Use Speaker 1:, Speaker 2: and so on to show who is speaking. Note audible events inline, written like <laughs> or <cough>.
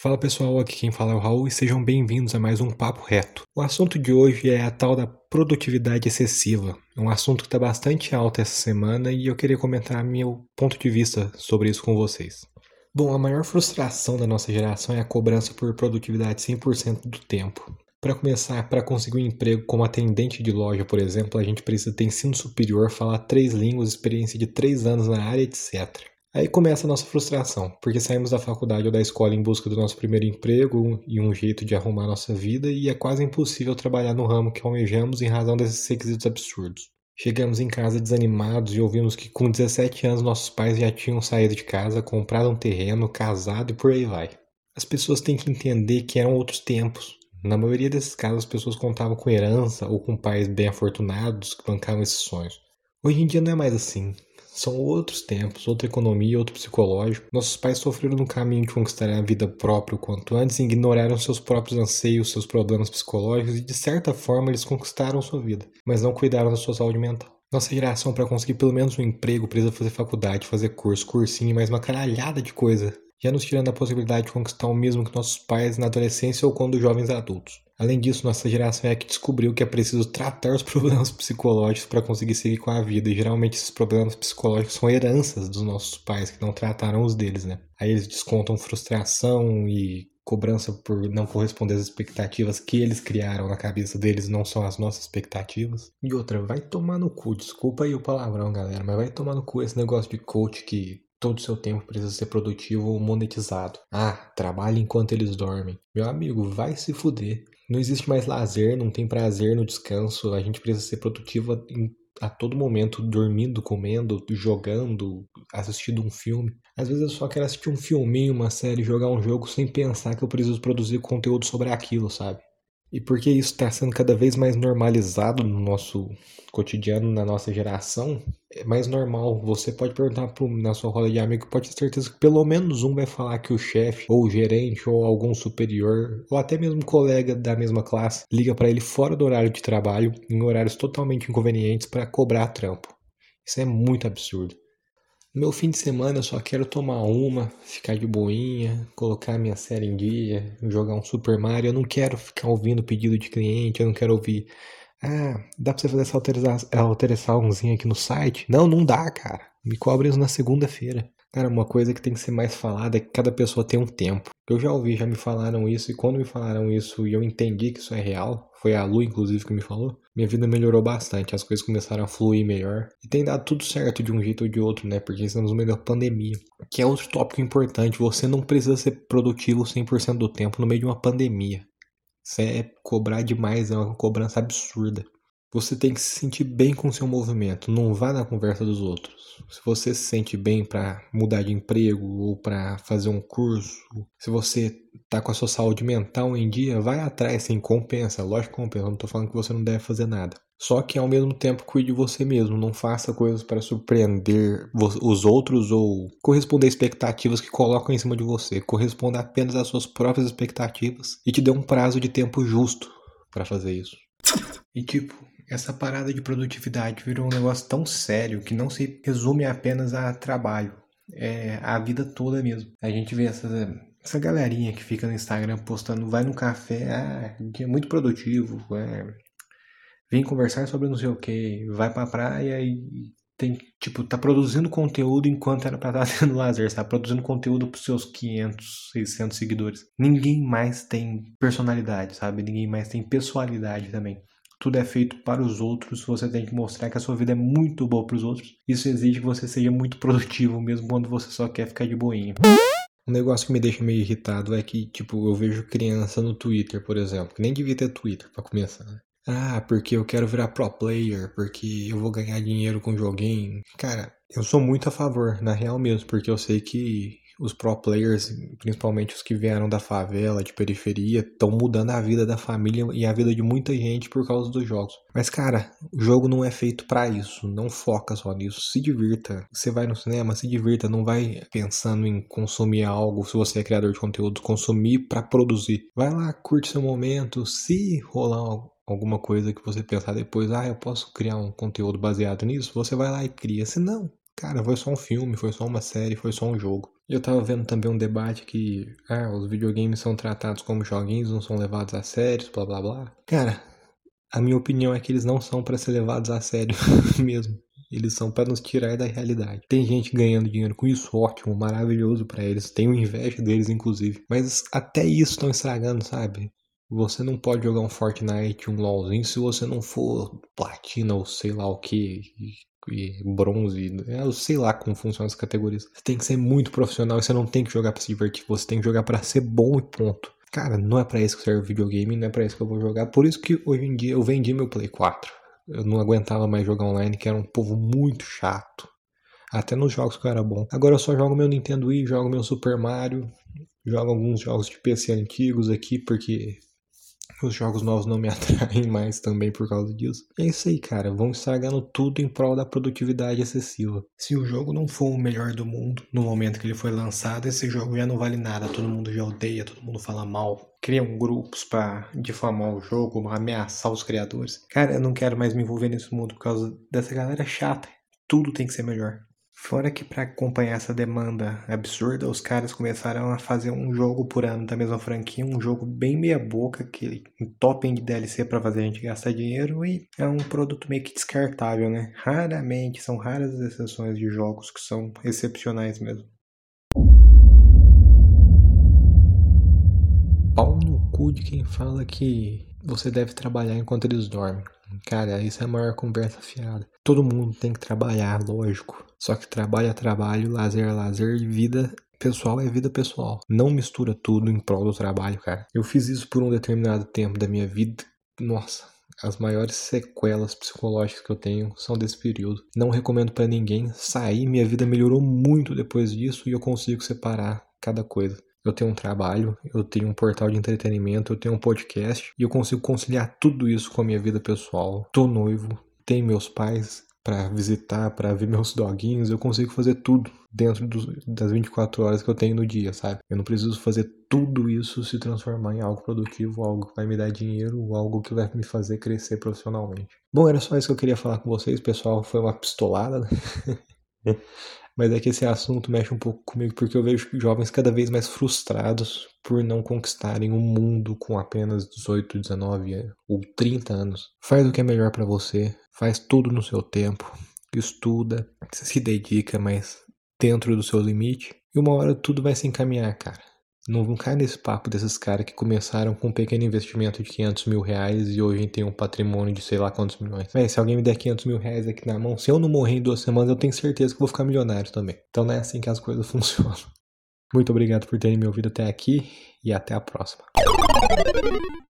Speaker 1: Fala pessoal, aqui quem fala é o Raul e sejam bem-vindos a mais um Papo Reto. O assunto de hoje é a tal da produtividade excessiva. É um assunto que está bastante alto essa semana e eu queria comentar meu ponto de vista sobre isso com vocês. Bom, a maior frustração da nossa geração é a cobrança por produtividade 100% do tempo. Para começar, para conseguir um emprego como atendente de loja, por exemplo, a gente precisa ter ensino superior, falar três línguas, experiência de três anos na área, etc. Aí começa a nossa frustração, porque saímos da faculdade ou da escola em busca do nosso primeiro emprego e um jeito de arrumar nossa vida e é quase impossível trabalhar no ramo que almejamos em razão desses requisitos absurdos. Chegamos em casa desanimados e ouvimos que com 17 anos nossos pais já tinham saído de casa, comprado um terreno, casado e por aí vai. As pessoas têm que entender que eram outros tempos. Na maioria desses casos, as pessoas contavam com herança ou com pais bem afortunados que bancavam esses sonhos. Hoje em dia não é mais assim. São outros tempos, outra economia, outro psicológico. Nossos pais sofreram no caminho de conquistar a vida própria o quanto antes ignoraram seus próprios anseios, seus problemas psicológicos e de certa forma eles conquistaram sua vida, mas não cuidaram da sua saúde mental. Nossa geração, para conseguir pelo menos um emprego, precisa fazer faculdade, fazer curso, cursinho e mais uma caralhada de coisa, já nos tirando a possibilidade de conquistar o mesmo que nossos pais na adolescência ou quando jovens adultos. Além disso, nossa geração é a que descobriu que é preciso tratar os <laughs> problemas psicológicos para conseguir seguir com a vida. E geralmente esses problemas psicológicos são heranças dos nossos pais que não trataram os deles, né? Aí eles descontam frustração e cobrança por não corresponder às expectativas que eles criaram na cabeça deles, não são as nossas expectativas. E outra, vai tomar no cu, desculpa aí o palavrão, galera, mas vai tomar no cu esse negócio de coach que todo seu tempo precisa ser produtivo ou monetizado. Ah, trabalhe enquanto eles dormem. Meu amigo, vai se fuder. Não existe mais lazer, não tem prazer no descanso. A gente precisa ser produtivo a todo momento, dormindo, comendo, jogando, assistindo um filme. Às vezes eu só quero assistir um filminho, uma série, jogar um jogo sem pensar que eu preciso produzir conteúdo sobre aquilo, sabe? E porque isso está sendo cada vez mais normalizado no nosso cotidiano, na nossa geração, é mais normal. Você pode perguntar pro, na sua roda de amigos, pode ter certeza que pelo menos um vai falar que o chefe, ou o gerente, ou algum superior, ou até mesmo colega da mesma classe, liga para ele fora do horário de trabalho, em horários totalmente inconvenientes, para cobrar trampo. Isso é muito absurdo. Meu fim de semana eu só quero tomar uma, ficar de boinha, colocar minha série em dia, jogar um Super Mario. Eu não quero ficar ouvindo pedido de cliente, eu não quero ouvir. Ah, dá pra você fazer essa alteraçãozinha aqui no site? Não, não dá, cara. Me cobre isso na segunda-feira. Cara, uma coisa que tem que ser mais falada é que cada pessoa tem um tempo. Eu já ouvi, já me falaram isso, e quando me falaram isso e eu entendi que isso é real, foi a Lu, inclusive, que me falou, minha vida melhorou bastante, as coisas começaram a fluir melhor. E tem dado tudo certo de um jeito ou de outro, né? Porque estamos no meio da pandemia. Que é outro tópico importante, você não precisa ser produtivo 100% do tempo no meio de uma pandemia. Isso é cobrar demais, é uma cobrança absurda. Você tem que se sentir bem com o seu movimento, não vá na conversa dos outros. Se você se sente bem para mudar de emprego ou para fazer um curso, se você tá com a sua saúde mental em dia, vai atrás, sim, compensa, lógico que compensa, não tô falando que você não deve fazer nada. Só que ao mesmo tempo cuide de você mesmo, não faça coisas para surpreender os outros ou corresponder a expectativas que colocam em cima de você. Corresponda apenas às suas próprias expectativas e te dê um prazo de tempo justo para fazer isso. E tipo, essa parada de produtividade virou um negócio tão sério que não se resume apenas a trabalho. É a vida toda mesmo. A gente vê essa, galerinha que fica no Instagram postando, vai no café, ah, dia muito produtivo, é, vem conversar sobre não sei o que, vai pra praia e tem, tipo, tá produzindo conteúdo enquanto era pra estar <laughs> tendo lazer, tá produzindo conteúdo pros seus 500, 600 seguidores. Ninguém mais tem personalidade, sabe? Ninguém mais tem pessoalidade também tudo é feito para os outros, você tem que mostrar que a sua vida é muito boa para os outros. Isso exige que você seja muito produtivo, mesmo quando você só quer ficar de boinha. Um negócio que me deixa meio irritado é que, tipo, eu vejo criança no Twitter, por exemplo, que nem devia ter Twitter para começar. Né? Ah, porque eu quero virar pro player, porque eu vou ganhar dinheiro com joguinho. Cara, eu sou muito a favor, na real mesmo, porque eu sei que os pro players, principalmente os que vieram da favela, de periferia, estão mudando a vida da família e a vida de muita gente por causa dos jogos. Mas cara, o jogo não é feito para isso, não foca só nisso, se divirta. Você vai no cinema, se divirta, não vai pensando em consumir algo, se você é criador de conteúdo, consumir para produzir. Vai lá, curte seu momento, se rolar alguma coisa que você pensar depois, ah, eu posso criar um conteúdo baseado nisso, você vai lá e cria. Se não, Cara, foi só um filme, foi só uma série, foi só um jogo. E eu tava vendo também um debate que, ah, os videogames são tratados como joguinhos, não são levados a sério, blá blá blá. Cara, a minha opinião é que eles não são para ser levados a sério <laughs> mesmo. Eles são para nos tirar da realidade. Tem gente ganhando dinheiro com isso, ótimo, maravilhoso para eles. Tenho inveja deles, inclusive. Mas até isso estão estragando, sabe? Você não pode jogar um Fortnite, um LoLzinho, se você não for platina ou sei lá o que, e bronze, é, eu sei lá como funcionam as categorias. Você tem que ser muito profissional e você não tem que jogar para se divertir, você tem que jogar para ser bom e ponto. Cara, não é para isso que serve videogame, não é para isso que eu vou jogar. Por isso que hoje em dia eu vendi meu Play 4. Eu não aguentava mais jogar online, que era um povo muito chato. Até nos jogos que eu era bom. Agora eu só jogo meu Nintendo Wii, jogo meu Super Mario, jogo alguns jogos de PC antigos aqui, porque os jogos novos não me <laughs> atraem mais também por causa disso. É isso aí, cara. Vão estragando tudo em prol da produtividade excessiva. Se o jogo não for o melhor do mundo no momento que ele foi lançado, esse jogo já não vale nada. Todo mundo já odeia, todo mundo fala mal. Criam grupos para difamar o jogo, ameaçar os criadores. Cara, eu não quero mais me envolver nesse mundo por causa dessa galera chata. Tudo tem que ser melhor. Fora que para acompanhar essa demanda absurda, os caras começaram a fazer um jogo por ano da mesma franquia, um jogo bem meia boca, que topem de DLC para fazer a gente gastar dinheiro e é um produto meio que descartável, né? Raramente, são raras as exceções de jogos que são excepcionais mesmo. Pau no cu de quem fala que você deve trabalhar enquanto eles dormem. Cara, isso é a maior conversa fiada. Todo mundo tem que trabalhar, lógico. Só que trabalho é trabalho, lazer é lazer e vida pessoal é vida pessoal. Não mistura tudo em prol do trabalho, cara. Eu fiz isso por um determinado tempo da minha vida. Nossa, as maiores sequelas psicológicas que eu tenho são desse período. Não recomendo para ninguém sair, minha vida melhorou muito depois disso e eu consigo separar cada coisa eu tenho um trabalho, eu tenho um portal de entretenimento, eu tenho um podcast e eu consigo conciliar tudo isso com a minha vida pessoal. Tô noivo, tenho meus pais para visitar, para ver meus doguinhos, eu consigo fazer tudo dentro dos, das 24 horas que eu tenho no dia, sabe? Eu não preciso fazer tudo isso se transformar em algo produtivo, algo que vai me dar dinheiro, algo que vai me fazer crescer profissionalmente. Bom, era só isso que eu queria falar com vocês, pessoal. Foi uma pistolada, né? <laughs> Mas é que esse assunto mexe um pouco comigo porque eu vejo jovens cada vez mais frustrados por não conquistarem o mundo com apenas 18, 19 ou 30 anos. Faz o que é melhor para você, faz tudo no seu tempo, estuda, se dedica, mas dentro do seu limite, e uma hora tudo vai se encaminhar, cara. Não, não cai nesse papo desses caras que começaram com um pequeno investimento de 500 mil reais e hoje tem um patrimônio de sei lá quantos milhões. Véi, se alguém me der 500 mil reais aqui na mão, se eu não morrer em duas semanas, eu tenho certeza que vou ficar milionário também. Então não é assim que as coisas <laughs> funcionam. Muito obrigado por terem me ouvido até aqui e até a próxima.